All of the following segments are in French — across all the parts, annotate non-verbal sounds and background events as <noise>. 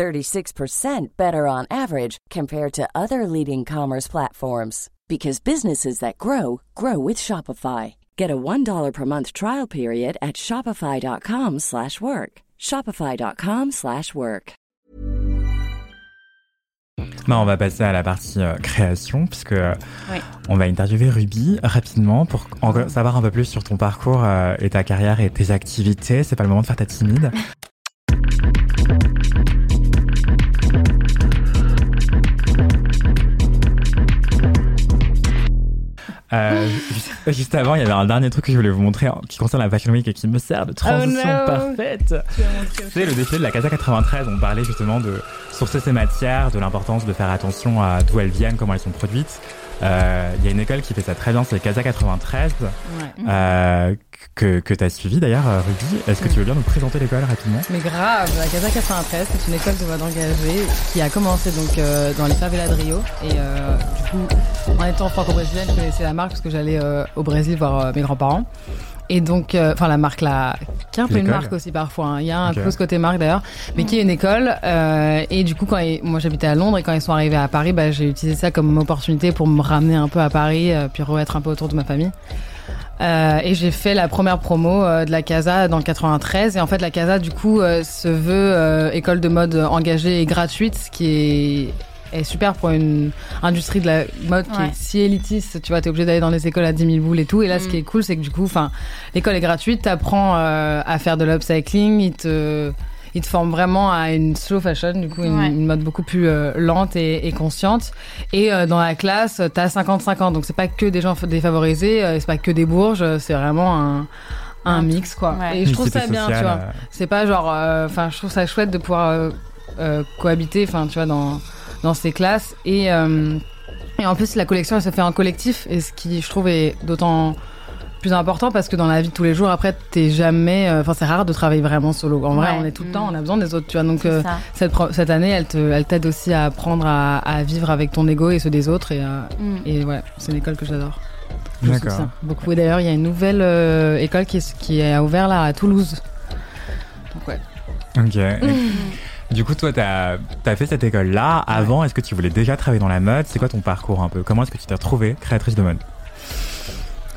36% better on average compared to other leading commerce platforms because businesses that grow grow with Shopify. Get a $1 per month trial period at shopify.com/work. shopify.com/work. Non, on va passer à la partie euh, création puisque euh, Oui. on va interviewer Ruby rapidement pour en savoir un peu plus sur ton parcours euh, et ta carrière et tes activités. C'est pas le moment de faire ta timide. Euh, juste- avant, il y avait un dernier truc que je voulais vous montrer hein, qui concerne la Fashion Week et qui me sert de transition no. parfaite. C'est le défilé de la Casa 93. On parlait justement de sourcer ses matières, de l'importance de faire attention à d'où elles viennent, comment elles sont produites. Euh, Il y a une école qui fait ça très bien, c'est Casa 93, Ouais. euh, que, que tu as suivi d'ailleurs, euh, Ruby. Est-ce que tu veux bien nous présenter l'école rapidement? Mais grave, la Casa 93, c'est une école de mode engagée qui a commencé donc euh, dans les favelas de Rio. Et euh, du coup, en étant franco-brésilienne, je connaissais la marque parce que j'allais euh, au Brésil voir euh, mes grands-parents. Et donc, euh, enfin la marque là, qui est un peu une marque aussi parfois. hein. Il y a un peu ce côté marque d'ailleurs, mais qui est une école. euh, et du coup, quand ils- moi j'habitais à Londres et quand ils sont arrivés à Paris, bah, j'ai utilisé ça comme opportunité pour me ramener un peu à Paris, euh, puis re-être un peu autour de ma famille. Euh, et j'ai fait la première promo euh, de la Casa dans le 93. Et en fait, la Casa, du coup, euh, se veut école de mode engagée et gratuite, ce qui est, est super pour une industrie de la mode qui est si élitiste. Tu vois, t'es obligé d'aller dans les écoles à 10 000 boules et tout. Et là, ce Mm. qui est cool, c'est que du coup, enfin, l'école est gratuite. T'apprends à faire de l'upcycling. Ils te ils te forment vraiment à une slow fashion, du coup, une, Ouais. une mode beaucoup plus euh, lente et, et consciente. Et euh, dans la classe, t'as 55 donc c'est pas que des gens défavorisés, euh, c'est pas que des bourges, euh, c'est vraiment un, un mix, quoi. Ouais. Et je trouve ça bien, tu vois. euh, C'est pas genre, euh, enfin, je trouve ça chouette de pouvoir euh, euh, cohabiter, enfin, tu vois, dans dans ces classes. Et euh, et en plus, la collection, elle se fait en collectif, et ce qui, je trouve, est d'autant plus important parce que dans la vie de tous les jours, après, t'es jamais, euh, enfin, c'est rare de travailler vraiment solo. En vrai, on est tout le Mm. temps, on a besoin des autres, tu vois. Donc, euh, cette, cette année, elle te, elle t'aide aussi à apprendre à, à vivre avec ton ego et ceux des autres. Et, euh, Mm. et ouais, c'est une école que j'adore. Je D'accord. Beaucoup. Et d'ailleurs, il y a une nouvelle euh, école qui, est, qui a ouvert là à Toulouse. Donc ouais. Ok. Du coup, toi, t'as as fait cette école-là. Avant, est-ce que tu voulais déjà travailler dans la mode? C'est quoi ton parcours un peu? Comment est-ce que tu t'es retrouvée créatrice de mode?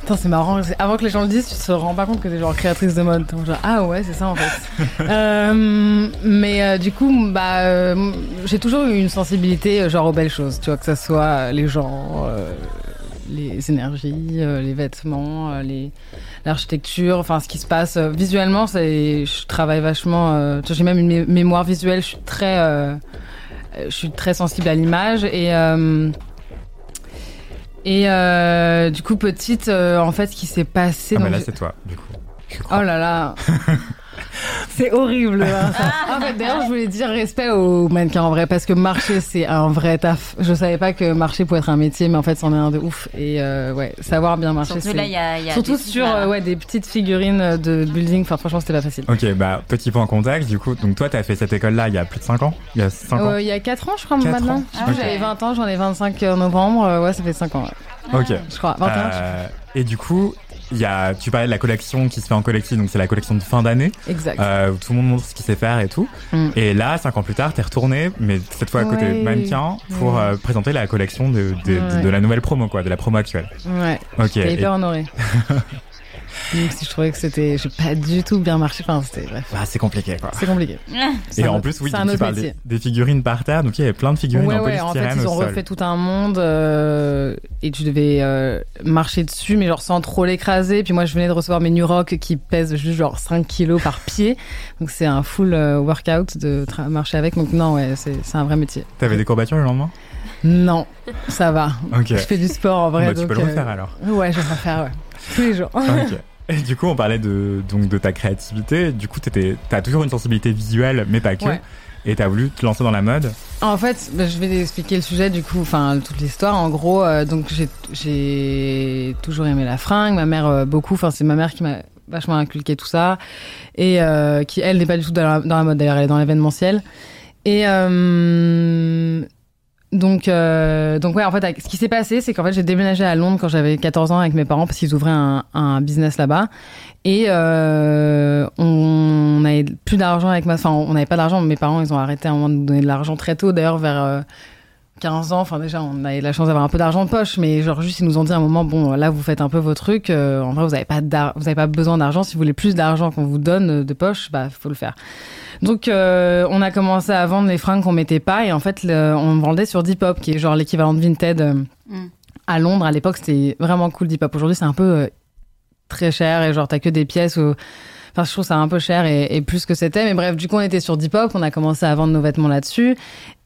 Putain, c'est marrant. Avant que les gens le disent, tu te rends pas compte que t'es genre créatrice de mode. Donc, genre, ah ouais, c'est ça en fait. <laughs> Euh, mais euh, du coup, bah, euh, j'ai toujours eu une sensibilité genre aux belles choses. Tu vois, que ça soit les gens, les énergies, les vêtements, les l'architecture, enfin ce qui se passe visuellement. C'est, je travaille vachement. tu vois, j'ai même une mé- mémoire visuelle. Je suis très, je suis très sensible à l'image et. Et euh, du coup, petite, euh, en fait, ce qui s'est passé. Ah donc là, c'est toi, du coup. Je crois. Oh là là <laughs> <laughs> C'est horrible hein, ça. En fait, d'ailleurs, je voulais dire respect aux mannequins en vrai, parce que marcher, c'est un vrai taf. Je savais pas que marcher pouvait être un métier, mais en fait, c'en est un de ouf. Et euh, ouais, savoir bien marcher, Surtout c'est... là, il y a, il y a Surtout des sur euh, ouais, des petites figurines de building, enfin franchement, c'était pas facile. Ok, bah, petit point contexte, du coup. Donc, toi, t'as fait cette école-là il y a plus de 5 ans? Il y a 5 ans? Euh, Il y a 4 ans, je crois, maintenant. Ah. J'avais 20 ans, j'en ai 25 en novembre. Euh, Ouais, ça fait 5 ans, ouais. Ok. je crois. 21, je Euh, et du coup, il y a, tu parlais de la collection qui se fait en collectif, donc c'est la collection de fin d'année. Exact. euh, où tout le monde montre ce qu'il sait faire et tout. Mm. Et là, cinq ans plus tard, t'es retourné, mais cette fois à côté Ouais. mannequin, pour euh, présenter la collection de, de, de- Ouais. de la nouvelle promo, quoi, de la promo actuelle. Ouais. Ok. J'étais Et- hyper honorée. <laughs> Même si je trouvais que c'était, j'ai pas du tout bien marché. Enfin, c'était, bref. Ah, c'est compliqué, quoi. C'est compliqué. C'est <laughs> Et en autre- plus, oui, c'est un tu autre parles métier. des, des figurines par terre, donc il y avait plein de figurines Ouais, en ouais, en fait, ils ont sol. refait tout un monde euh, et tu devais euh, marcher dessus, mais genre sans trop l'écraser. Puis moi, je venais de recevoir mes New Rock qui pèsent juste genre 5 kilos par pied. Donc c'est un full euh, workout de marcher avec. Donc non, ouais, c'est un vrai métier. T'avais des courbatures le lendemain? Non, ça va. Je fais du sport en vrai. Bah, tu donc, peux le euh, refaire alors. Ouais, je vais le refaire, ouais. Tous les jours. Ok. Et du coup, on parlait de, donc, de ta créativité. Du coup, t'étais- t'as toujours une sensibilité visuelle, mais pas que. Ouais. et t'as voulu te lancer dans la mode. En fait, bah, je vais expliquer le sujet du coup, enfin toute l'histoire. En gros, euh, donc j'ai toujours aimé la fringue, ma mère euh, beaucoup. Enfin, c'est ma mère qui m'a vachement inculqué tout ça et euh, qui elle n'est pas du tout dans la, dans la mode d'ailleurs, elle est dans l'événementiel. Et donc, euh, donc ouais, en fait, ce qui s'est passé, c'est qu'en fait, j'ai déménagé à Londres quand j'avais 14 ans avec mes parents parce qu'ils ouvraient un, un business là-bas. Et euh, on n'avait plus d'argent avec ma... Enfin, on n'avait pas d'argent, mes parents, ils ont arrêté à un moment de donner de l'argent très tôt. D'ailleurs, vers... Euh, 15 ans, enfin déjà on avait la chance d'avoir un peu d'argent de poche, mais genre juste ils nous ont dit à un moment bon là vous faites un peu vos trucs, euh, en vrai vous n'avez pas vous avez pas besoin d'argent, si vous voulez plus d'argent qu'on vous donne de poche, bah faut le faire. Donc euh, on a commencé à vendre les fringues qu'on mettait pas et en fait on vendait sur Depop qui est genre l'équivalent de Vinted euh, mm. à Londres à l'époque c'était vraiment cool Depop. Aujourd'hui c'est un peu très cher et genre t'as que des pièces où Enfin, je trouve ça un peu cher et, plus que c'était. Mais bref, du coup, on était sur Depop, on a commencé à vendre nos vêtements là-dessus.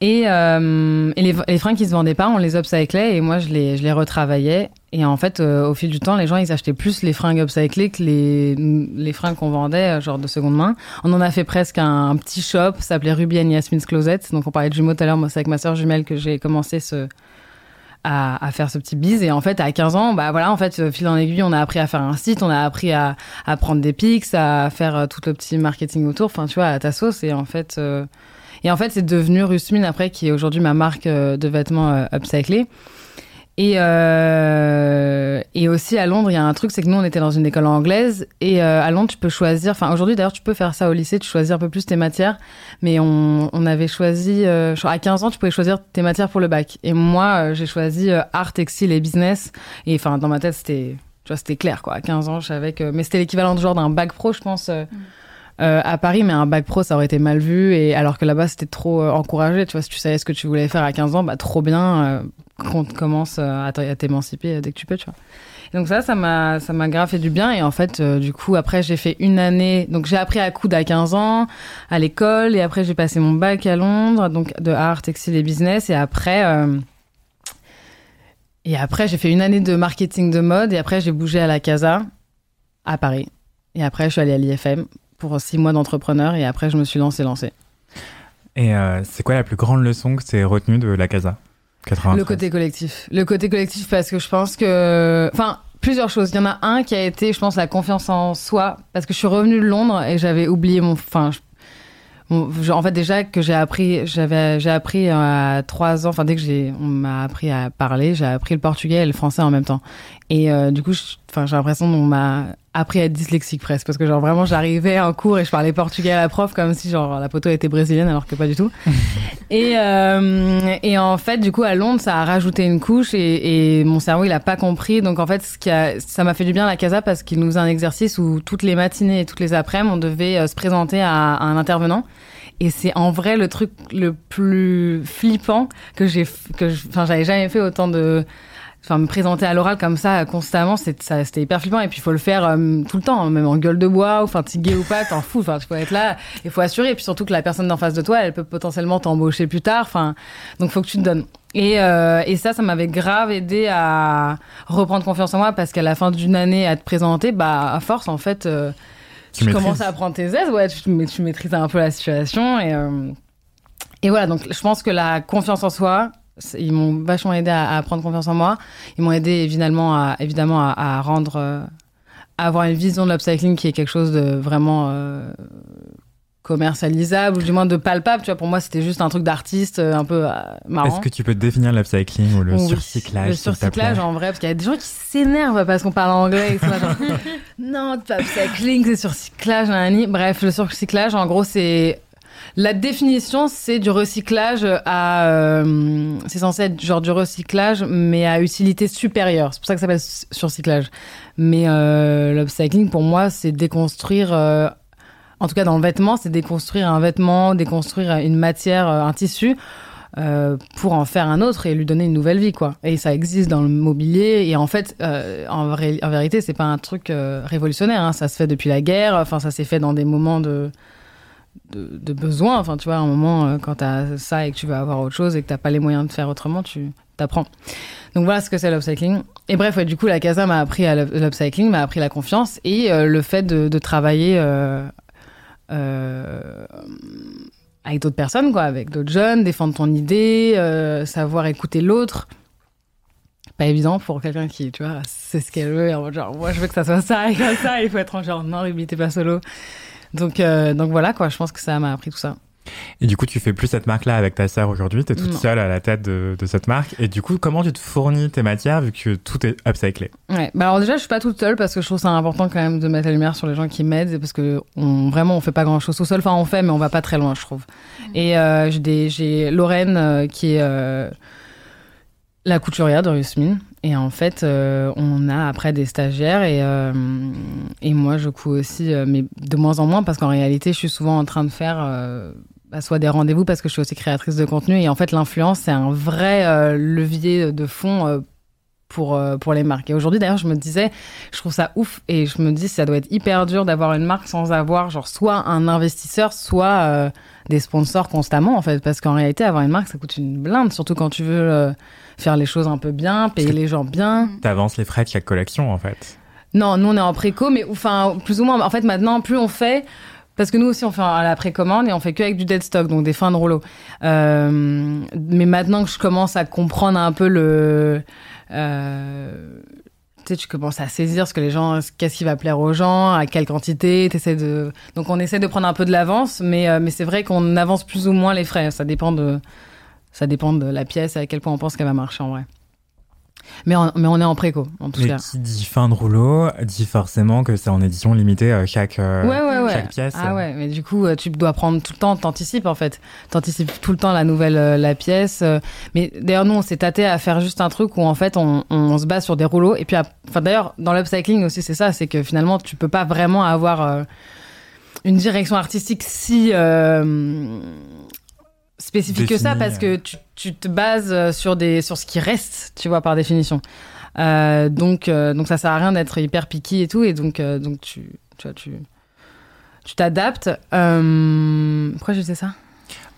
Et, euh, les, les, fringues qui se vendaient pas, on les upcyclait et moi, je les, je les retravaillais. Et en fait, euh, au fil du temps, les gens, ils achetaient plus les fringues upcyclées que les, les fringues qu'on vendait, euh, genre de seconde main. On en a fait presque un, petit shop, ça s'appelait Ruby and Yasmin's Closet. Donc, on parlait de jumeaux tout à l'heure. Moi, c'est avec ma sœur jumelle que j'ai commencé ce, à, faire ce petit bise. Et en fait, à 15 ans, bah voilà, en fait, fil en aiguille, on a appris à faire un site, on a appris à, à prendre des pics, à faire euh, tout le petit marketing autour, enfin, tu vois, à ta sauce. Et en fait, euh, et en fait, c'est devenu Rusmin après, qui est aujourd'hui ma marque euh, de vêtements upcyclés. Et, euh, et aussi à Londres, il y a un truc, c'est que nous, on était dans une école anglaise. Et euh, à Londres, tu peux choisir. Enfin, aujourd'hui, d'ailleurs, tu peux faire ça au lycée, tu choisis un peu plus tes matières. Mais on, on avait choisi. Euh, à 15 ans, tu pouvais choisir tes matières pour le bac. Et moi, euh, j'ai choisi euh, art, textile et business. Et enfin, dans ma tête, c'était. Tu vois, c'était clair, quoi. À 15 ans, je savais que. Mais c'était l'équivalent de genre d'un bac pro, je pense. Mm. Euh, à Paris, mais un bac pro, ça aurait été mal vu. Et alors que là-bas, c'était trop encouragé. Tu vois, si tu savais ce que tu voulais faire à 15 ans, bah trop bien qu'on commence euh, à t'émanciper dès que tu peux, tu vois. donc ça, ça m'a, ça m'a grave fait du bien. Et en fait, euh, du coup, après, j'ai fait une année. Donc j'ai appris à coudre à 15 ans à l'école. Et après, j'ai passé mon bac à Londres, donc de art, textile et business. Et après, euh, et après, j'ai fait une année de marketing de mode. Et après, j'ai bougé à la Casa à Paris. Et après, je suis allée à l'IFM pour six mois d'entrepreneur. Et après, je me suis lancée, lancée. Et c'est quoi la plus grande leçon que tu as retenue de la Casa le côté collectif. Le côté collectif parce que je pense que... Enfin, plusieurs choses. Il y en a un qui a été, je pense, la confiance en soi. Parce que je suis revenue de Londres et j'avais oublié mon... Enfin, en fait, déjà que j'ai appris, j'avais, j'ai appris à trois ans, enfin, dès que j'ai, on m'a appris à parler, j'ai appris le portugais et le français en même temps. Et euh, du coup, enfin, j'ai l'impression qu'on m'a appris à être dyslexique presque, parce que genre vraiment, j'arrivais en cours et je parlais portugais à la prof comme si genre la poteau était brésilienne, alors que pas du tout. <laughs> et, euh, et en fait, du coup, à Londres, ça a rajouté une couche et, et mon cerveau, il a pas compris. Donc en fait, ce qui a, ça m'a fait du bien la casa parce qu'il nous a un exercice où toutes les matinées et toutes les après-midi, on devait euh, se présenter à, à un intervenant. Et c'est en vrai le truc le plus flippant que j'ai, que, enfin, j'avais jamais fait autant de, enfin, me présenter à l'oral comme ça constamment, c'était hyper flippant. Et puis, il faut le faire euh, tout le temps, hein, même en gueule de bois, ou fatigué ou pas, t'en fous. Enfin, tu peux être là, il faut assurer. Et puis surtout que la personne d'en face de toi, elle peut potentiellement t'embaucher plus tard. Enfin, donc, faut que tu te donnes. Et, euh, et ça, ça m'avait grave aidé à reprendre confiance en moi parce qu'à la fin d'une année à te présenter, bah, à force, en fait, euh, tu, commences à apprendre tes aises, ouais, tu, tu maîtrises un peu la situation et euh, et voilà. Donc, je pense que la confiance en soi, ils m'ont vachement aidé à, prendre confiance en moi. Ils m'ont aidé évidemment à évidemment à, rendre, euh, à avoir une vision de l'upcycling qui est quelque chose de vraiment euh, commercialisable ou du moins de palpable. Tu vois, pour moi, c'était juste un truc d'artiste un peu marrant. Est-ce que tu peux définir l'upcycling ou le surcyclage Le surcyclage, en vrai, parce qu'il y a des gens qui s'énervent parce qu'on parle anglais. Et genre, <laughs> non, upcycling, c'est surcyclage, Bref, le surcyclage, en gros, c'est la définition, c'est du recyclage à. Euh, c'est censé être genre du recyclage, mais à utilité supérieure. C'est pour ça que ça s'appelle surcyclage. Mais euh, l'upcycling, pour moi, c'est déconstruire. Euh, en tout cas, dans le vêtement, c'est déconstruire un vêtement, déconstruire une matière, un tissu. pour en faire un autre et lui donner une nouvelle vie quoi et ça existe dans le mobilier et en fait en, en, vérité c'est pas un truc révolutionnaire hein. ça se fait depuis la guerre enfin ça s'est fait dans des moments de de, besoin. Enfin, tu vois, à un moment, euh, quand tu as ça et que tu veux avoir autre chose et que tu pas les moyens de faire autrement, tu t'apprends. Donc voilà ce que c'est l'upcycling. Et bref, du coup, la casa m'a appris à l'upcycling, m'a appris la confiance et euh, le fait de, travailler euh, avec d'autres personnes, quoi, avec d'autres jeunes, défendre ton idée, savoir écouter l'autre. Pas évident pour quelqu'un qui, tu vois, c'est ce qu'elle veut. genre, moi, je veux que ça soit ça et comme ça. Il faut être en genre, non, Ruby, t'es pas solo. Donc, euh, donc voilà, quoi. Je pense que ça m'a appris tout ça. Et du coup, tu fais plus cette marque-là avec ta sœur aujourd'hui. Tu es toute Non. seule à la tête de, de cette marque. Et du coup, comment tu te fournis tes matières vu que tout est upcyclé? Ouais. Bah alors déjà, je suis pas toute seule parce que je trouve ça important quand même de mettre la lumière sur les gens qui m'aident parce que on, vraiment, on fait pas grand chose tout seul. Enfin, on fait, mais on va pas très loin, je trouve. Et euh, j'ai Lorraine euh, qui est euh, la couturière de Rusmin. Et en fait, euh, on a après des stagiaires et, euh, moi, je couds aussi, euh, mais de moins en moins parce qu'en réalité, je suis souvent en train de faire bah, soit des rendez-vous parce que je suis aussi créatrice de contenu. Et en fait, l'influence, c'est un vrai levier de fond pour, euh, pour les marques. Et aujourd'hui, d'ailleurs, je me disais, je trouve ça ouf et je me dis, ça doit être hyper dur d'avoir une marque sans avoir, genre, soit un investisseur, soit euh, des sponsors constamment, en fait. Parce qu'en réalité, avoir une marque, ça coûte une blinde, surtout quand tu veux euh, faire les choses un peu bien, payer les gens bien. T'avances les frais de chaque collection, en fait. Non, nous, on est en préco, mais enfin, plus ou moins. En fait, maintenant, plus on fait. Parce que nous aussi, on fait à la précommande et on fait que avec du dead stock, donc des fins de rouleau. Euh, mais maintenant que je commence à comprendre un peu le. Euh, tu tu commences à saisir ce que les gens, qu'est-ce qui va plaire aux gens, à quelle quantité, de. Donc on essaie de prendre un peu de l'avance, mais, euh, mais c'est vrai qu'on avance plus ou moins les frais. Ça dépend de, ça dépend de la pièce et à quel point on pense qu'elle va marcher en vrai. Mais on, mais on est en préco, en tout cas. qui dit fin de rouleau dit forcément que c'est en édition limitée euh, chaque, euh, ouais, ouais, ouais. chaque pièce. Ah ouais, mais du coup, euh, tu dois prendre tout le temps, t'anticipes en fait. T'anticipes tout le temps la nouvelle, la pièce. Mais d'ailleurs, nous, on s'est tâté à faire juste un truc où en fait, on, on se base sur des rouleaux. Et puis, enfin, d'ailleurs, dans l'upcycling aussi, c'est ça, c'est que finalement, tu peux pas vraiment avoir une direction artistique si euh, spécifique que ça, parce que tu, tu te bases euh, sur des, sur ce qui reste, tu vois, par définition. Euh, donc, euh, donc ça sert à rien d'être hyper picky et tout, et donc, euh, donc tu, tu vois, tu, tu t'adaptes. Euh, pourquoi je disais ça?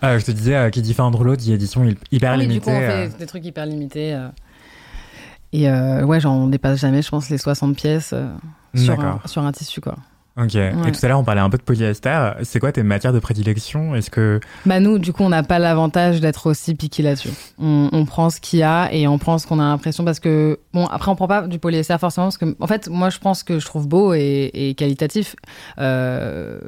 Euh, je te disais, euh, qui dit fin rouleau dit édition hy- hyper Ah oui, du limitée. coup, on euh. fait des trucs hyper limités. euh. Et euh, ouais, genre, on dépasse jamais, je pense, les 60 pièces euh, sur, un, sur un tissu, quoi. Ok. Et tout à l'heure, on parlait un peu de polyester. C'est quoi tes matières de prédilection? Est-ce que Bah nous, du coup, on n'a pas l'avantage d'être aussi piqué là-dessus. On, on prend ce qu'il y a et on prend ce qu'on a l'impression parce que bon, après on prend pas du polyester forcément parce que en fait, moi je pense que je trouve beau et, et qualitatif. Euh,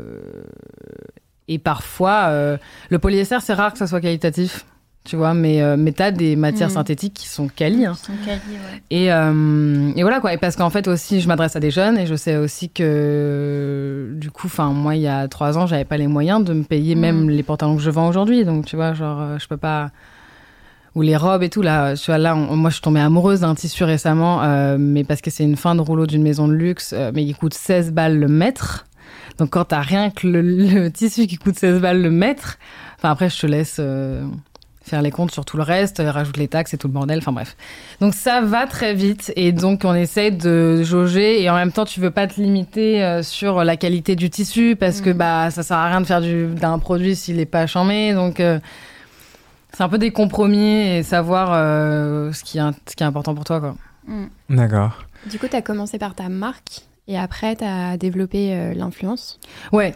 et parfois, euh, le polyester, c'est rare que ça soit qualitatif. Tu vois, mais, euh, mais t'as des matières Mhm. synthétiques qui sont quali. hein. Sont quali, ouais. Et, euh, et voilà quoi. Et parce qu'en fait aussi, je m'adresse à des jeunes et je sais aussi que du coup, enfin moi, il y a trois ans, j'avais pas les moyens de me payer Mm. même les pantalons que je vends aujourd'hui. Donc tu vois, genre, euh, je peux pas. Ou les robes et tout là. Tu vois là, on- moi, je suis tombée amoureuse d'un tissu récemment, euh, mais parce que c'est une fin de rouleau d'une maison de luxe, mais il coûte 16 balles le mètre. Donc quand t'as rien que le, le tissu qui coûte 16 balles le mètre, enfin après, je te laisse. Faire les comptes sur tout le reste, euh, rajoute les taxes et tout le bordel, enfin bref. Donc ça va très vite et donc on essaie de jauger et en même temps tu veux pas te limiter euh, sur la qualité du tissu parce que Mhm. bah ça sert à rien de faire du- d'un produit s'il est pas chambé donc euh, c'est un peu des compromis et savoir euh, ce qui est ce qui est important pour toi quoi. Mm. D'accord. Du coup, tu as commencé par ta marque et après, tu as développé euh, l'influence. Ouais.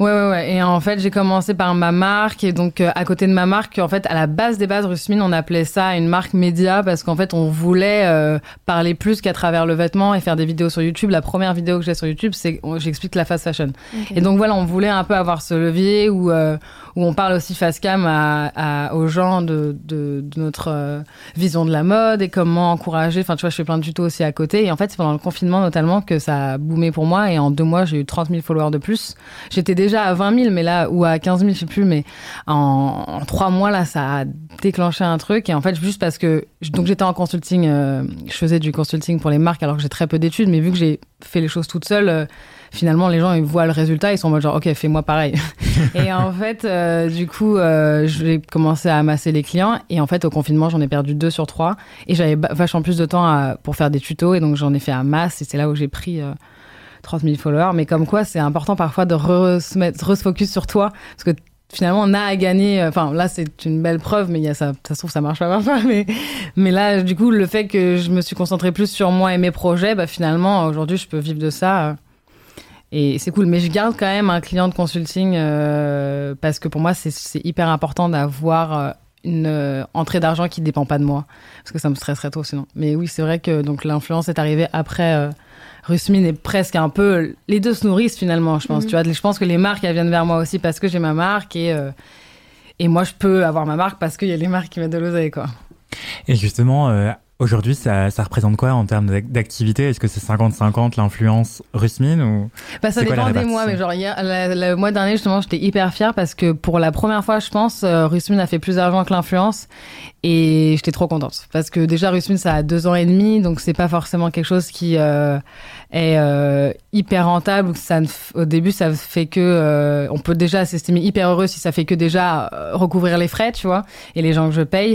Ouais, ouais, ouais. Et en fait, j'ai commencé par ma marque. Et donc, euh, à côté de ma marque, en fait, à la base des bases, Rusmin, on appelait ça une marque média parce qu'en fait, on voulait euh, parler plus qu'à travers le vêtement et faire des vidéos sur YouTube. La première vidéo que j'ai sur YouTube, c'est j'explique la fast fashion. Et donc, voilà, on voulait un peu avoir ce levier où, euh, où on parle aussi face cam à, à- aux gens de, de, de notre vision de la mode et comment encourager. Enfin, tu vois, je fais plein de tutos aussi à côté. Et en fait, c'est pendant le confinement notamment que ça a boomé pour moi. Et en deux mois, j'ai eu 30 000 followers de plus. J'étais déjà à 20 000, mais là, ou à 15 000, je sais plus, mais en, en trois mois, là, ça a déclenché un truc. Et en fait, juste parce que, donc j'étais en consulting, euh, je faisais du consulting pour les marques alors que j'ai très peu d'études, mais vu que j'ai fait les choses toute seule, euh, finalement, les gens, ils voient le résultat, ils sont en mode genre, ok, fais-moi pareil. <laughs> et en fait, euh, du coup, j'ai commencé à amasser les clients. Et en fait, au confinement, j'en ai perdu deux sur trois. Et j'avais vachement plus de temps à- pour faire des tutos. Et donc, j'en ai fait un masse. Et c'est là où j'ai pris 30 000 followers. Mais comme quoi, c'est important parfois de re se focus sur toi. Parce que finalement, on a à gagner. euh, Enfin, là, c'est une belle preuve, mais ça, se trouve, ça marche pas parfois. <laughs> Mais, mais là, du coup, le fait que je me suis concentrée plus sur moi et mes projets, bah, finalement, aujourd'hui, je peux vivre de ça. euh, Et c'est cool. Mais je garde quand même un client de consulting euh, parce que pour moi, c'est- hyper important d'avoir une euh, entrée d'argent qui ne dépend pas de moi. Parce que ça me stresserait trop sinon. Mais oui, c'est vrai que donc l'influence est arrivée après. Euh, Rusmin est presque un peu. Les deux se nourrissent finalement, je pense. Mhm. Tu vois, je pense que les marques, elles viennent vers moi aussi parce que j'ai ma marque et. euh, et moi, je peux avoir ma marque parce qu'il y a les marques qui mettent de l'oseille, quoi. Et justement, euh, aujourd'hui, ça, ça représente quoi en termes d'ac- d'activité? Est-ce que c'est 50-50 l'influence Rusmin ou Bah, ça dépend des mois, mais genre, hier, le mois dernier, justement, j'étais hyper fière parce que pour la première fois, je pense, euh, Rusmin a fait plus d'argent que l'influence et j'étais trop contente. Parce que déjà, Rusmin, ça a deux ans et demi, donc c'est pas forcément quelque chose qui euh, est euh, hyper rentable. Ça ne au début, ça fait que. euh, on peut déjà s'estimer hyper heureux si ça fait que déjà recouvrir les frais, tu vois, et les gens que je paye.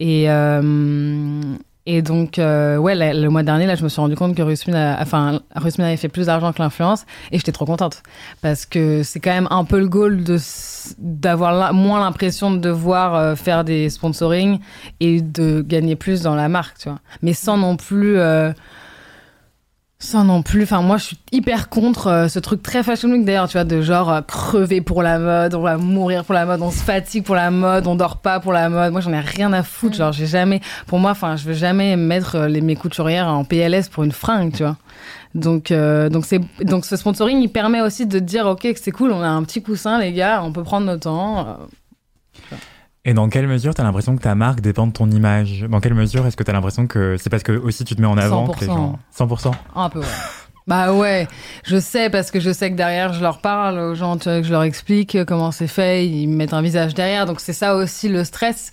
Et, euh, et donc, euh, ouais, le mois dernier, là, je me suis rendu compte que Rusmin, avait fait plus d'argent que l'influence et j'étais trop contente parce que c'est quand même un peu le goal d'avoir moins l'impression de devoir euh, faire des sponsoring et de gagner plus dans la marque, tu vois. Mais sans non plus. Sans non plus, enfin moi je suis hyper contre euh, ce truc très fashion week d'ailleurs, tu vois, de genre euh, crever pour la mode, on va mourir pour la mode, on se fatigue pour la mode, on dort pas pour la mode. Moi j'en ai rien à foutre, genre j'ai jamais, pour moi, enfin je veux jamais mettre euh, les, mes couturières en PLS pour une fringue, tu vois. Donc euh, donc c'est donc ce sponsoring il permet aussi de dire ok que c'est cool, on a un petit coussin les gars, on peut prendre notre temps. Et dans quelle mesure tu as l'impression que ta marque dépend de ton image? Dans quelle mesure est-ce que tu as l'impression que c'est parce que aussi tu te mets en avant que les 100%. gens 100% Un peu, ouais. Bah ouais, je sais parce que je sais que derrière je leur parle aux gens, tu vois, que je leur explique comment c'est fait, ils me mettent un visage derrière, donc c'est ça aussi le stress.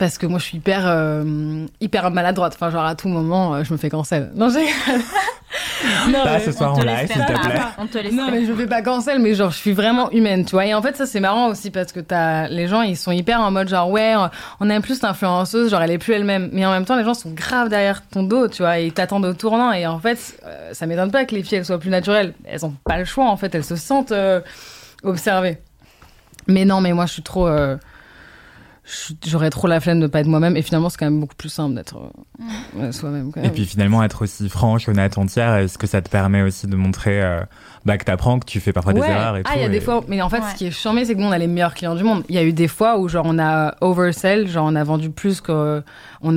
Parce que moi je suis hyper euh, hyper maladroite, enfin genre à tout moment euh, je me fais cancel. Non j'ai. <laughs> non, Pas mais- ce soir On en live, s'il te plaît. On te laisse non mais je fais pas cancel mais genre je suis vraiment humaine tu vois. Et en fait ça c'est marrant aussi parce que t'as les gens ils sont hyper en mode genre ouais on aime plus l'influenceuse genre elle est plus elle-même. Mais en même temps les gens sont grave derrière ton dos tu vois et ils t'attendent au tournant. Et en fait euh, ça m'étonne pas que les filles elles soient plus naturelles. Elles ont pas le choix en fait. Elles se sentent euh, observées. Mais non mais moi je suis trop euh, j'aurais trop la flemme de pas être moi-même et finalement c'est quand même beaucoup plus simple d'être euh, euh, soi-même Et puis finalement être aussi franche, honnête, entière, est-ce que ça te permet aussi de montrer euh, bah, que t'apprends, que tu fais parfois des erreurs et ah, il y a et- des fois, mais en fait, Ouais. ce qui est charmé, c'est que nous, on a les meilleurs clients du monde. Il y a eu des fois où, genre, on a oversell, genre, on a vendu plus qu'on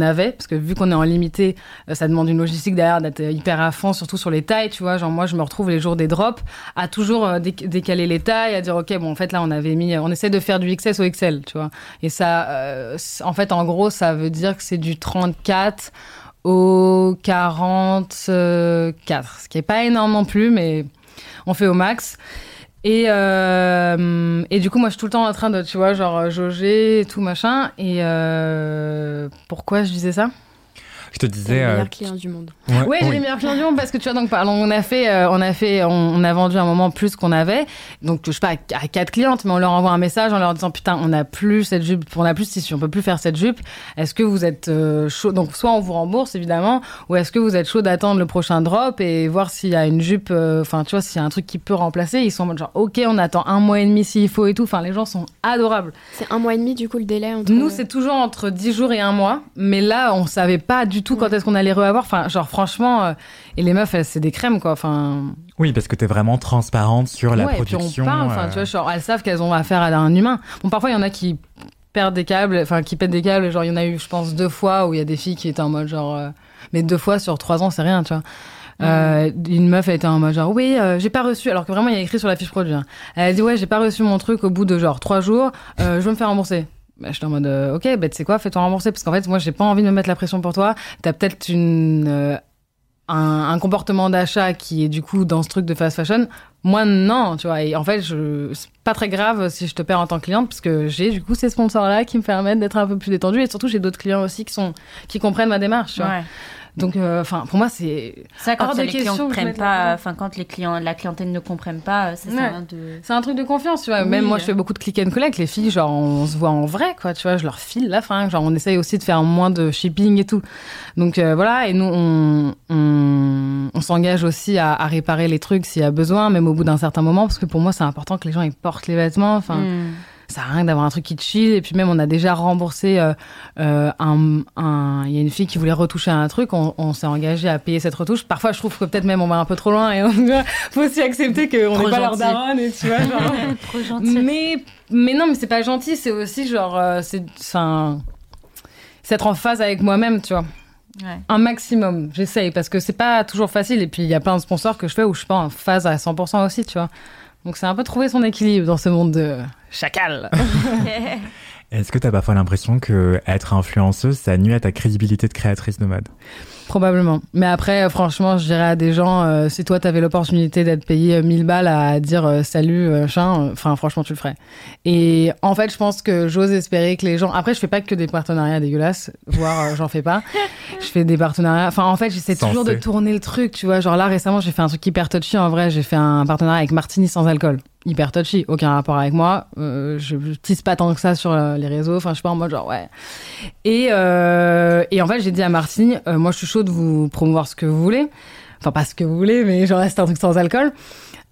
avait, parce que vu qu'on est en limité, euh, ça demande une logistique derrière d'être hyper à fond, surtout sur les tailles, tu vois. Genre, moi, je me retrouve les jours des drops à toujours euh, déc- décaler les tailles, à dire, OK, bon, en fait, là, on avait mis, on essaie de faire du XS au XL, tu vois. Et ça, euh, en fait, en gros, ça veut dire que c'est du 34 au 44, ce qui est pas énorme non plus, mais on fait au max. Et, euh, et du coup, moi, je suis tout le temps en train de, tu vois, genre, jauger et tout, machin. Et euh, pourquoi je disais ça? Je te disais. le euh, meilleur client du monde. ouais, Ouais, j'ai oui. les meilleurs clients du monde parce que tu vois, donc, pardon, on a fait, euh, on a fait, on, on a vendu un moment plus qu'on avait. Donc, je sais pas, à quatre clientes, mais on leur envoie un message en leur disant, putain, on a plus cette jupe, on a plus tissu, on peut plus faire cette jupe. Est-ce que vous êtes euh, chaud? Donc, soit on vous rembourse, évidemment, ou est-ce que vous êtes chaud d'attendre le prochain drop et voir s'il y a une jupe, euh, enfin, tu vois, s'il y a un truc qui peut remplacer. Ils sont en mode genre, ok, on attend un mois et demi s'il faut et tout. Enfin, les gens sont adorables. C'est un mois et demi, du coup, le délai entre. Nous, c'est toujours entre 10 jours et un mois. Mais là, on savait pas du tout quand est-ce qu'on allait reavoir. Enfin, genre, franchement, euh, et les meufs, elles, c'est des crèmes, quoi. Enfin, Oui, parce que t'es vraiment transparente sur la ouais, et puis production. on parle. Enfin, euh, tu vois, genre, elles savent qu'elles ont affaire à un humain. Bon, parfois, il y en a qui perdent des câbles, enfin, qui pètent des câbles. Genre, il y en a eu, je pense, deux fois où il y a des filles qui étaient en mode genre. euh, Mais deux fois sur trois ans, c'est rien, tu vois. Euh, une meuf elle était en mode genre oui euh, j'ai pas reçu alors que vraiment il y a écrit sur la fiche produit hein. elle a dit ouais j'ai pas reçu mon truc au bout de genre trois jours euh, je veux me faire rembourser bah, j'étais en mode euh, ok bah tu sais quoi fais-toi rembourser parce qu'en fait moi j'ai pas envie de me mettre la pression pour toi t'as peut-être une euh, un, comportement d'achat qui est du coup dans ce truc de fast fashion, moi non, tu vois. Et en fait, je, c'est pas très grave si je te perds en tant que cliente parce que j'ai du coup ces sponsors-là qui me permettent d'être un peu plus détendue et surtout j'ai d'autres clients aussi qui sont qui comprennent ma démarche, tu vois. Donc, euh, enfin, pour moi, c'est Ça, quand Hors les clients question ne que je prennent pas, enfin, quand les clients, la clientèle ne comprennent pas, ça Ouais. rien de. c'est un truc de confiance, tu vois. Même moi, je fais beaucoup de click and collect. Les filles, genre, on se voit en vrai, quoi. Tu vois, je leur file la fin. Genre, on essaye aussi de faire moins de shipping et tout. Donc euh, voilà. Et nous, on, on, on s'engage aussi à, à réparer les trucs s'il y a besoin, même au bout d'un certain moment, parce que pour moi, c'est important que les gens ils portent les vêtements. Enfin. Hmm. Ça sert à rien d'avoir un truc qui te chill. Et puis même, on a déjà remboursé euh, euh, un, un- Il y a une fille qui voulait retoucher un truc. On, on s'est engagé à payer cette retouche. Parfois, je trouve que peut-être même on va un peu trop loin. Et on faut aussi accepter qu'on n'est pas leur daronne. Et tu vois, <laughs> genre... Trop gentil. mais, mais non, mais c'est pas gentil. C'est aussi genre... euh, c'est un- être en phase avec moi-même, tu vois. Ouais. Un maximum. J'essaye parce que c'est pas toujours facile. Et puis, il y a plein de sponsors que je fais où je suis pas en phase à 100% aussi, tu vois. Donc, c'est un peu trouver son équilibre dans ce monde de chacal. <laughs> Est-ce que t'as parfois l'impression que être influenceuse, ça nuit à ta crédibilité de créatrice de mode Probablement. Mais après, euh, franchement, je dirais à des gens, euh, si toi, t'avais l'opportunité d'être payé euh, 1000 balles à dire euh, salut, euh, machin, euh, enfin, franchement, tu le ferais. Et en fait, je pense que j'ose espérer que les gens. Après, je fais pas que des partenariats dégueulasses, voire euh, j'en fais pas. Je fais des partenariats. Enfin, en fait, j'essaie toujours de tourner le truc, tu vois. Genre là, récemment, j'ai fait un truc hyper touchy. En vrai, j'ai fait un partenariat avec Martini sans alcool. Hyper touchy, aucun rapport avec moi. Euh, je je tisse pas tant que ça sur euh, les réseaux. Enfin, je suis pas en mode genre, ouais. Et, euh, et en fait, j'ai dit à Martini, euh, moi, je suis chaud de vous promouvoir ce que vous voulez. Enfin, pas ce que vous voulez, mais genre, c'est un truc sans alcool.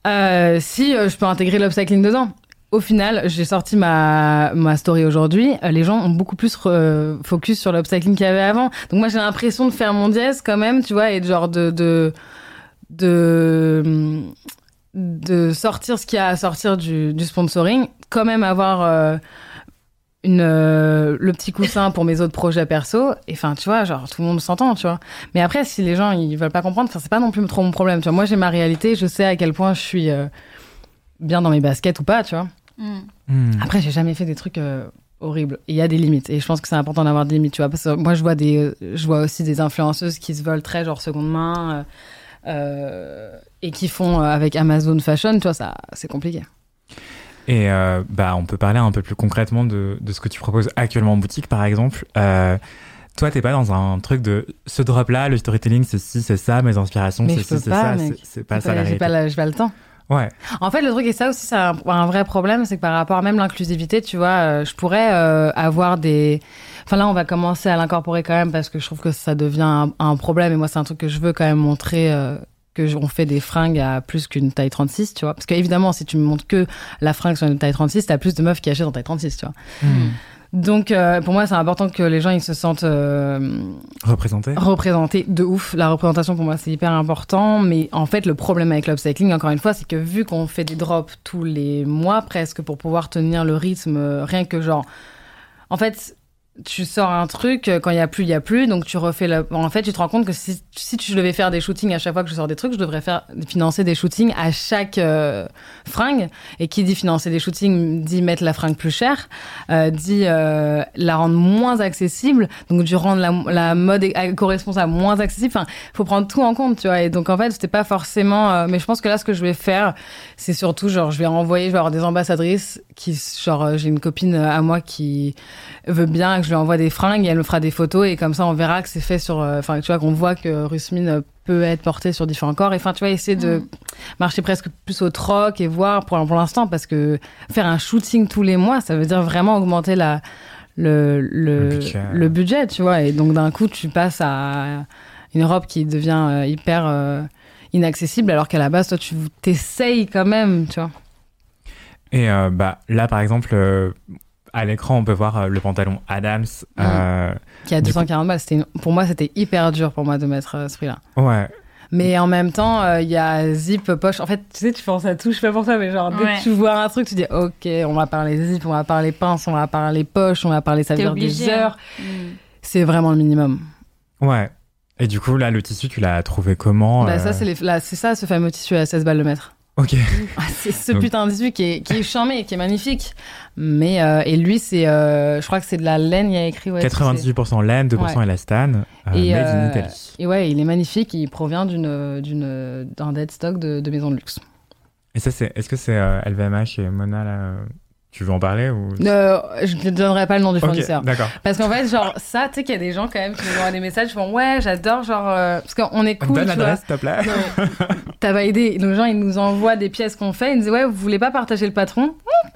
Si je peux intégrer l'upcycling dedans. Au final, j'ai sorti ma, ma story aujourd'hui. Les gens ont beaucoup plus focus sur l'upcycling qu'il y avait avant. Donc moi, j'ai l'impression de faire mon dièse quand même, tu vois, et de genre de de de, de sortir ce qu'il y a à sortir du, du sponsoring, quand même avoir euh, une, euh, le petit coussin pour mes autres projets perso. Et enfin, tu vois, genre, tout le monde s'entend, tu vois. Mais après, si les gens, ils veulent pas comprendre, c'est pas non plus trop mon problème, tu vois. Moi, j'ai ma réalité, je sais à quel point je suis euh, bien dans mes baskets ou pas, tu vois. Hmm. Hmm. Après, j'ai jamais fait des trucs horribles. Et Il y a des limites. Et je pense que c'est important d'avoir des limites, tu vois. Parce que moi, je vois, des, je vois aussi des influenceuses qui se veulent très, genre, seconde main. euh, et qui font euh, avec Amazon Fashion, tu vois, ça, c'est compliqué. Et euh, bah, on peut parler un peu plus concrètement de, de ce que tu proposes actuellement en boutique, par exemple. Euh, toi, t'es pas dans un truc de ce drop-là, le storytelling, c'est ci, c'est ça, mes inspirations, c'est ci, c'est ça. c'est- pas ça la J'ai pas, le temps. Ouais. En fait, le truc, et ça aussi, c'est un, un vrai problème, c'est que par rapport à même l'inclusivité, tu vois, euh, je pourrais euh, avoir des... Enfin là, on va commencer à l'incorporer quand même parce que je trouve que ça devient un, un problème et moi, c'est un truc que je veux quand même montrer... que on fait des fringues à plus qu'une taille 36, tu vois. Parce qu'évidemment, si tu me montres que la fringue sur une taille 36, t'as plus de meufs qui achètent en taille 36, tu vois. Hmm. Donc, euh, pour moi, c'est important que les gens, ils se sentent euh, Représenté représentés de ouf. La représentation, pour moi, c'est hyper important. Mais en fait, le problème avec l'upcycling, encore une fois, c'est que vu qu'on fait des drops tous les mois presque pour pouvoir tenir le rythme, euh, rien que genre... En fait, tu sors un truc, euh, quand il y a plus, il y a plus, donc tu refais le... En fait, tu te rends compte que si, si tu devais faire des shootings à chaque fois que je sors des trucs, je devrais faire financer des shootings à chaque euh, fringue. Et qui dit financer des shootings dit mettre la fringue plus chère, euh, dit euh, la rendre moins accessible, donc du rendre la, la mode éco-responsable moins accessible. Enfin, faut prendre tout en compte, tu vois. Et donc en fait, c'était pas forcément. euh, mais je pense que là, ce que je vais faire, c'est surtout genre, je vais envoyer, je vais avoir des ambassadrices qui, genre, euh, j'ai une copine à moi qui veut bien que je lui envoie des fringues et elle me fera des photos et comme ça, on verra que c'est fait sur. euh, Enfin, tu vois, qu'on voit que Rusmine euh, peut être portée sur différents corps. Et enfin, tu vois, essayer de marcher presque plus au troc et voir pour, pour l'instant parce que faire un shooting tous les mois, ça veut dire vraiment augmenter la le, le, Le budget. le budget, tu vois. Et donc d'un coup, tu passes à une robe qui devient euh, hyper euh, inaccessible alors qu'à la base, toi, tu t'essayes quand même, tu vois. Et euh, bah, là, par exemple, euh, à l'écran, on peut voir euh, le pantalon Adams. euh, Qui a Du 240 balles. Une- Pour moi, c'était hyper dur pour moi de mettre euh, ce prix-là. ouais. Mais en même temps, euh, il y a zip, poche. En fait, tu sais, tu penses à tout, je sais pas pour toi, mais genre, dès Ouais. que tu vois un truc, tu dis, OK, on va parler zip, on va parler pince, on va parler poche, on va parler ça obligé. des hein. heures. Hmm. C'est vraiment le minimum. Ouais. Et du coup, là, le tissu, tu l'as trouvé comment Bah, euh, ça, c'est les- là, c'est ça, ce fameux tissu à 16 balles le mètre. Ok. <laughs> Ah, c'est ce Donc- putain de tissu qui est, qui est charmé, qui est magnifique. Mais, euh, et lui, c'est, euh, je crois que c'est de la laine, il y a écrit. Ouais, 98% laine, 2% Ouais. élastane, euh, Et, made in euh, Italy. Et ouais, il est magnifique, il provient d'une, d'une, d'un dead stock de, de maison de luxe. Et ça, c'est, est-ce que c'est LVMH et Mona là Tu veux en parler ou Euh, je ne donnerai pas le nom du fournisseur. d'accord. Parce qu'en fait, genre, ça, tu sais qu'il y a des gens quand même qui nous envoient des messages, qui font ouais, j'adore, genre, euh, parce qu'on est cool, Donne l'adresse, s'il te plaît. <laughs> Non, T'as pas aidé. Les gens, ils nous envoient des pièces qu'on fait. Ils nous disent, ouais, vous voulez pas partager le patron? <laughs>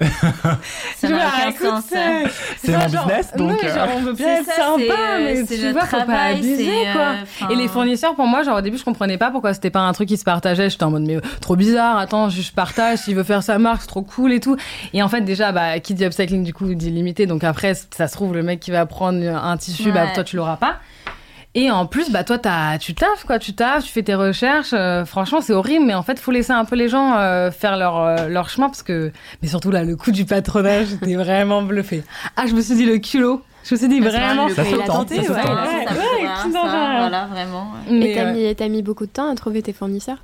Ça n'a aucun écoute, sens. c'est- C'est pas mon business, donc, euh, genre, on veut <laughs> bien C'est être sympa, mais c'est tu vois, faut pas abuser, quoi. euh, enfin- Et les fournisseurs, pour moi, genre, au début, je comprenais pas pourquoi c'était pas un truc qui se partageait. J'étais en mode, mais euh, trop bizarre, attends, je partage, s'il veut faire sa marque, c'est trop cool et tout. Et en fait, déjà, bah, qui dit upcycling, du coup, dit limité. Donc après, ça se trouve, le mec qui va prendre un tissu, bah, toi, tu l'auras pas. Et en plus, bah toi, t'as, tu taffes, quoi, tu taffes, tu fais tes recherches. euh, franchement, c'est horrible, mais en fait, faut laisser un peu les gens euh, faire leur, euh, leur chemin parce que, mais surtout là, le coup du patronage, <laughs> j'étais vraiment bluffé. Ah, je me suis dit le culot. Je me suis dit que vraiment. le Ça il a tenté, ouais, Ouais, ouais. Voilà, vraiment. Mais, Et t'as euh, mis, mis beaucoup de temps à trouver tes fournisseurs?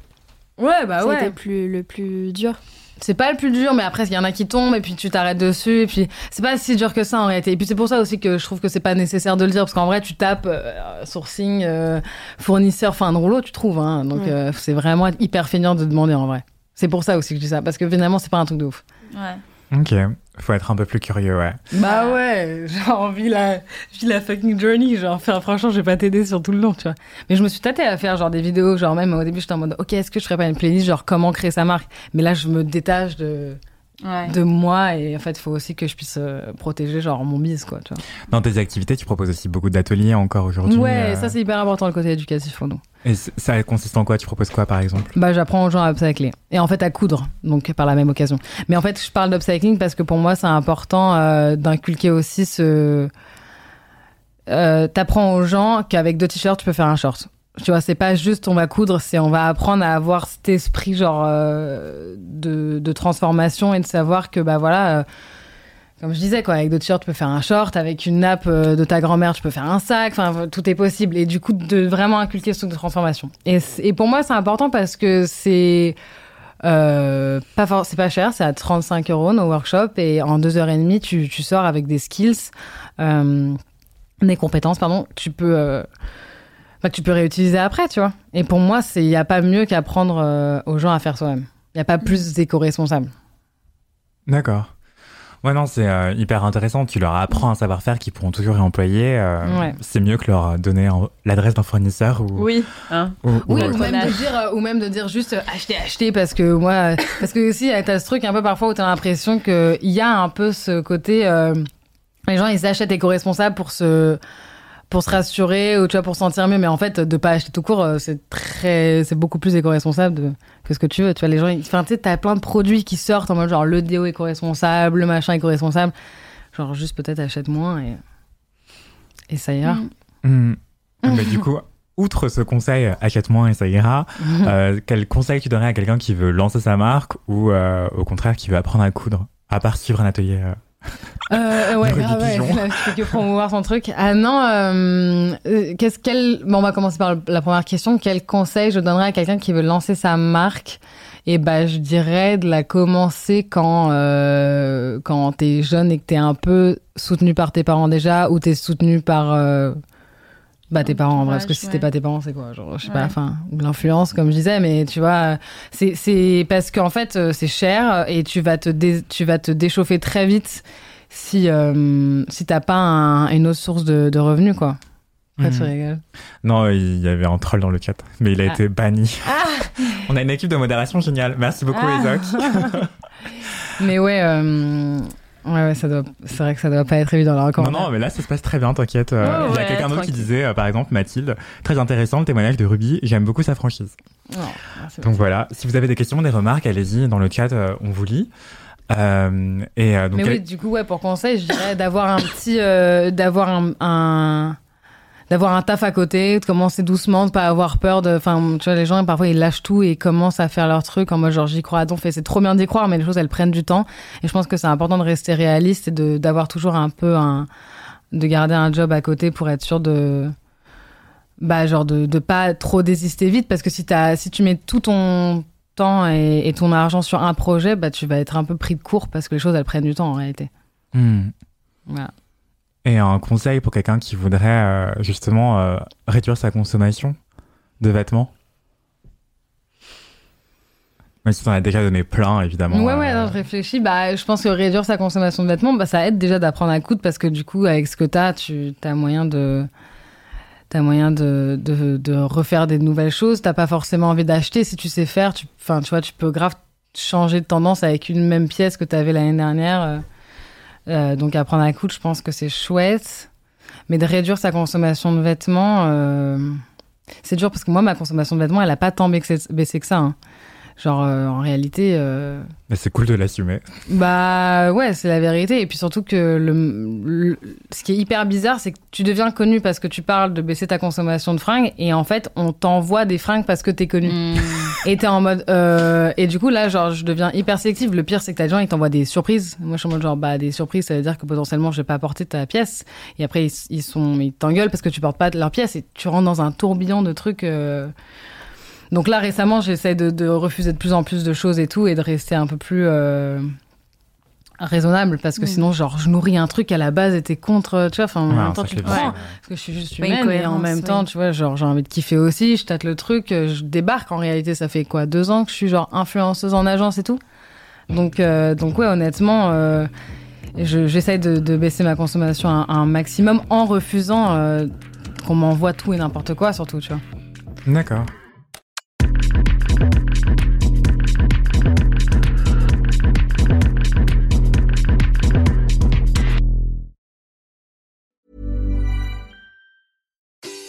Ouais, bah ouais. été plus, le plus dur. C'est pas le plus dur, mais après, il y en a qui tombent et puis tu t'arrêtes dessus. Et puis, c'est pas si dur que ça en réalité. Et puis, c'est pour ça aussi que je trouve que c'est pas nécessaire de le dire parce qu'en vrai, tu tapes euh, sourcing, euh, fournisseur, fin de rouleau, tu trouves. Hein, donc, Ouais. euh, c'est vraiment hyper feignant de demander en vrai. C'est pour ça aussi que je dis ça parce que finalement, c'est pas un truc de ouf. Ouais. Ok, faut être un peu plus curieux, ouais. Bah ouais, genre, vis la, vis la fucking journey. Genre, franchement, je vais pas t'aider sur tout le long, tu vois. Mais je me suis tâtée à faire genre des vidéos, genre même au début, j'étais en mode, ok, est-ce que je ferais pas une playlist, genre comment créer sa marque? Mais là, je me détache de. Ouais. de moi et en fait il faut aussi que je puisse euh, protéger genre mon bise quoi tu vois. Dans tes activités, tu proposes aussi beaucoup d'ateliers encore aujourd'hui. ouais euh, ça c'est hyper important le côté éducatif pour nous Et ça consiste en quoi? Tu proposes quoi, par exemple? Bah j'apprends aux gens à upcycler et en fait à coudre donc par la même occasion. Mais en fait je parle d'upcycling parce que pour moi c'est important euh, d'inculquer aussi ce euh, t'apprends aux gens qu'avec deux t-shirts tu peux faire un short tu vois c'est pas juste on va coudre c'est on va apprendre à avoir cet esprit genre euh, de, de transformation et de savoir que bah voilà euh, comme je disais, quoi, avec deux t-shirts, tu peux faire un short, avec une nappe euh, de ta grand-mère, tu peux faire un sac, enfin, tout est possible. Et du coup, de vraiment inculquer ce truc de transformation. Et, et pour moi, c'est important parce que c'est pas pas cher, c'est à 35 euros nos workshops, et en deux heures et demie, tu, tu sors avec des skills, des compétences, pardon, tu peux, bah, que tu peux réutiliser après, tu vois. Et pour moi, il n'y a pas mieux qu'apprendre euh, aux gens à faire soi-même. Il n'y a pas plus d'éco-responsable. D'accord. Ouais, non, c'est euh, hyper intéressant. Tu leur apprends un savoir-faire qu'ils pourront toujours réemployer. euh, Ouais. C'est mieux que leur donner l'adresse d'un fournisseur ou. Oui. Hein. ou- ou Oui, autre. ou même, de dire, euh, ou même de dire juste euh, acheter, acheter, parce que moi, parce que aussi, t'as ce truc un peu parfois où t'as l'impression qu'il y a un peu ce côté, euh, les gens ils achètent éco-responsables pour se, pour se rassurer ou tu vois, pour se sentir mieux, mais en fait, de pas acheter tout court, euh, c'est très, c'est beaucoup plus éco-responsable de- que ce que tu veux. Tu vois, les gens, enfin, tu sais, t'as plein de produits qui sortent en mode genre le déo éco-responsable, le machin éco-responsable. Genre, juste peut-être achète moins et, et ça ira. Hmm. Mais du coup, outre ce conseil, achète moins et ça ira, euh, quel conseil tu donnerais à quelqu'un qui veut lancer sa marque ou euh, au contraire qui veut apprendre à coudre À part suivre un atelier. euh, Euh, ouais, ah ouais, là, que promouvoir son truc. Ah non, euh, euh, qu'est-ce qu'elle. Bon, on va commencer par la première question. Quel conseil je donnerais à quelqu'un qui veut lancer sa marque? Et bah, je dirais de la commencer quand euh, quand t'es jeune et que t'es un peu soutenu par tes parents déjà, ou t'es soutenu par euh, bah tes parents en vrai, parce que si t'es ouais. pas tes parents, c'est quoi Genre, je sais Ouais. pas, enfin, ou l'influence, comme je disais, mais tu vois, c'est c'est parce qu'en fait, euh, c'est cher et tu vas te dé- tu vas te déchauffer très vite si euh, si t'as pas un- une autre source de, de revenus, quoi. Tu rigoles. Non, il y avait un troll dans le chat, mais il a Ah. été banni. <laughs> On a une équipe de modération géniale. Merci beaucoup, Ah. Ezoc. <laughs> Mais ouais, euh, ouais, ouais, ça doit, c'est vrai que ça doit pas être évident là encore. Non, non, mais là, ça se passe très bien, t'inquiète. Euh, Oh, il y a ouais, quelqu'un d'autre qui disait, euh, par exemple, Mathilde, très intéressant le témoignage de Ruby, j'aime beaucoup sa franchise. C'est Donc voilà, si vous avez des questions, des remarques, allez-y dans le chat, euh, on vous lit. Euh, et euh, donc, Mais elle- oui, du coup, ouais, pour conseil, je dirais d'avoir un petit, euh, d'avoir un, un- d'avoir un taf à côté, de commencer doucement, de pas avoir peur de, enfin, tu vois, les gens, parfois, ils lâchent tout et commencent à faire leur truc en mode genre, j'y crois à c'est trop bien d'y croire, mais les choses, elles prennent du temps. Et je pense que c'est important de rester réaliste et de, d'avoir toujours un peu un, de garder un job à côté pour être sûr de, bah, genre, de, de pas trop désister vite parce que si t'as, si tu mets tout ton, temps et, et ton argent sur un projet, bah, tu vas être un peu pris de court parce que les choses, elles prennent du temps en réalité. Hmm. Voilà. Et un conseil pour quelqu'un qui voudrait euh, justement euh, réduire sa consommation de vêtements? Même si tu en as déjà donné plein, évidemment. Ouais, ouais, euh, non, je réfléchis. Bah, je pense que réduire sa consommation de vêtements, bah, ça aide déjà d'apprendre à coudre parce que du coup, avec ce que t'as, tu as moyen de. T'as moyen de, de, de refaire des nouvelles choses. T'as pas forcément envie d'acheter. Si tu sais faire, tu, enfin, tu vois, tu peux grave changer de tendance avec une même pièce que t'avais l'année dernière. Euh. Donc, apprendre à coudre, je pense que c'est chouette. Mais de réduire sa consommation de vêtements, euh, c'est dur parce que moi, ma consommation de vêtements, elle a pas tant baissé, baissé que ça. hein. Genre, euh, en réalité. euh, Mais c'est cool de l'assumer. bah ouais, c'est la vérité. Et puis surtout que le, le- ce qui est hyper bizarre, c'est que tu deviens connu parce que tu parles de baisser ta consommation de fringues et en fait, on t'envoie des fringues parce que t'es connu. Mm. Et t'es en mode... euh, et du coup, là, genre, je deviens hyper sélective. Le pire, c'est que t'as des gens, ils t'envoient des surprises. Moi, je suis en mode genre, bah, des surprises, ça veut dire que potentiellement, je vais pas apporter ta pièce. Et après, ils, ils sont, ils t'engueulent parce que tu portes pas leur pièce et tu rentres dans un tourbillon de trucs... donc là, récemment, j'essaie de, de refuser de plus en plus de choses et tout, et de rester un peu plus euh, raisonnable, parce que sinon, genre, je nourris un truc qui à la base était contre, tu vois, enfin, en Ouais, même temps, tu le prends, parce que je suis juste humaine, et en même temps, tu vois, genre, j'ai envie de kiffer aussi, je tâte le truc, euh, je débarque. En réalité, ça fait quoi, deux ans que je suis genre influenceuse en agence et tout. Donc, euh, donc ouais, honnêtement, euh, je- j'essaye de, de baisser ma consommation à, à un maximum en refusant euh, qu'on m'envoie tout et n'importe quoi, surtout, tu vois. D'accord.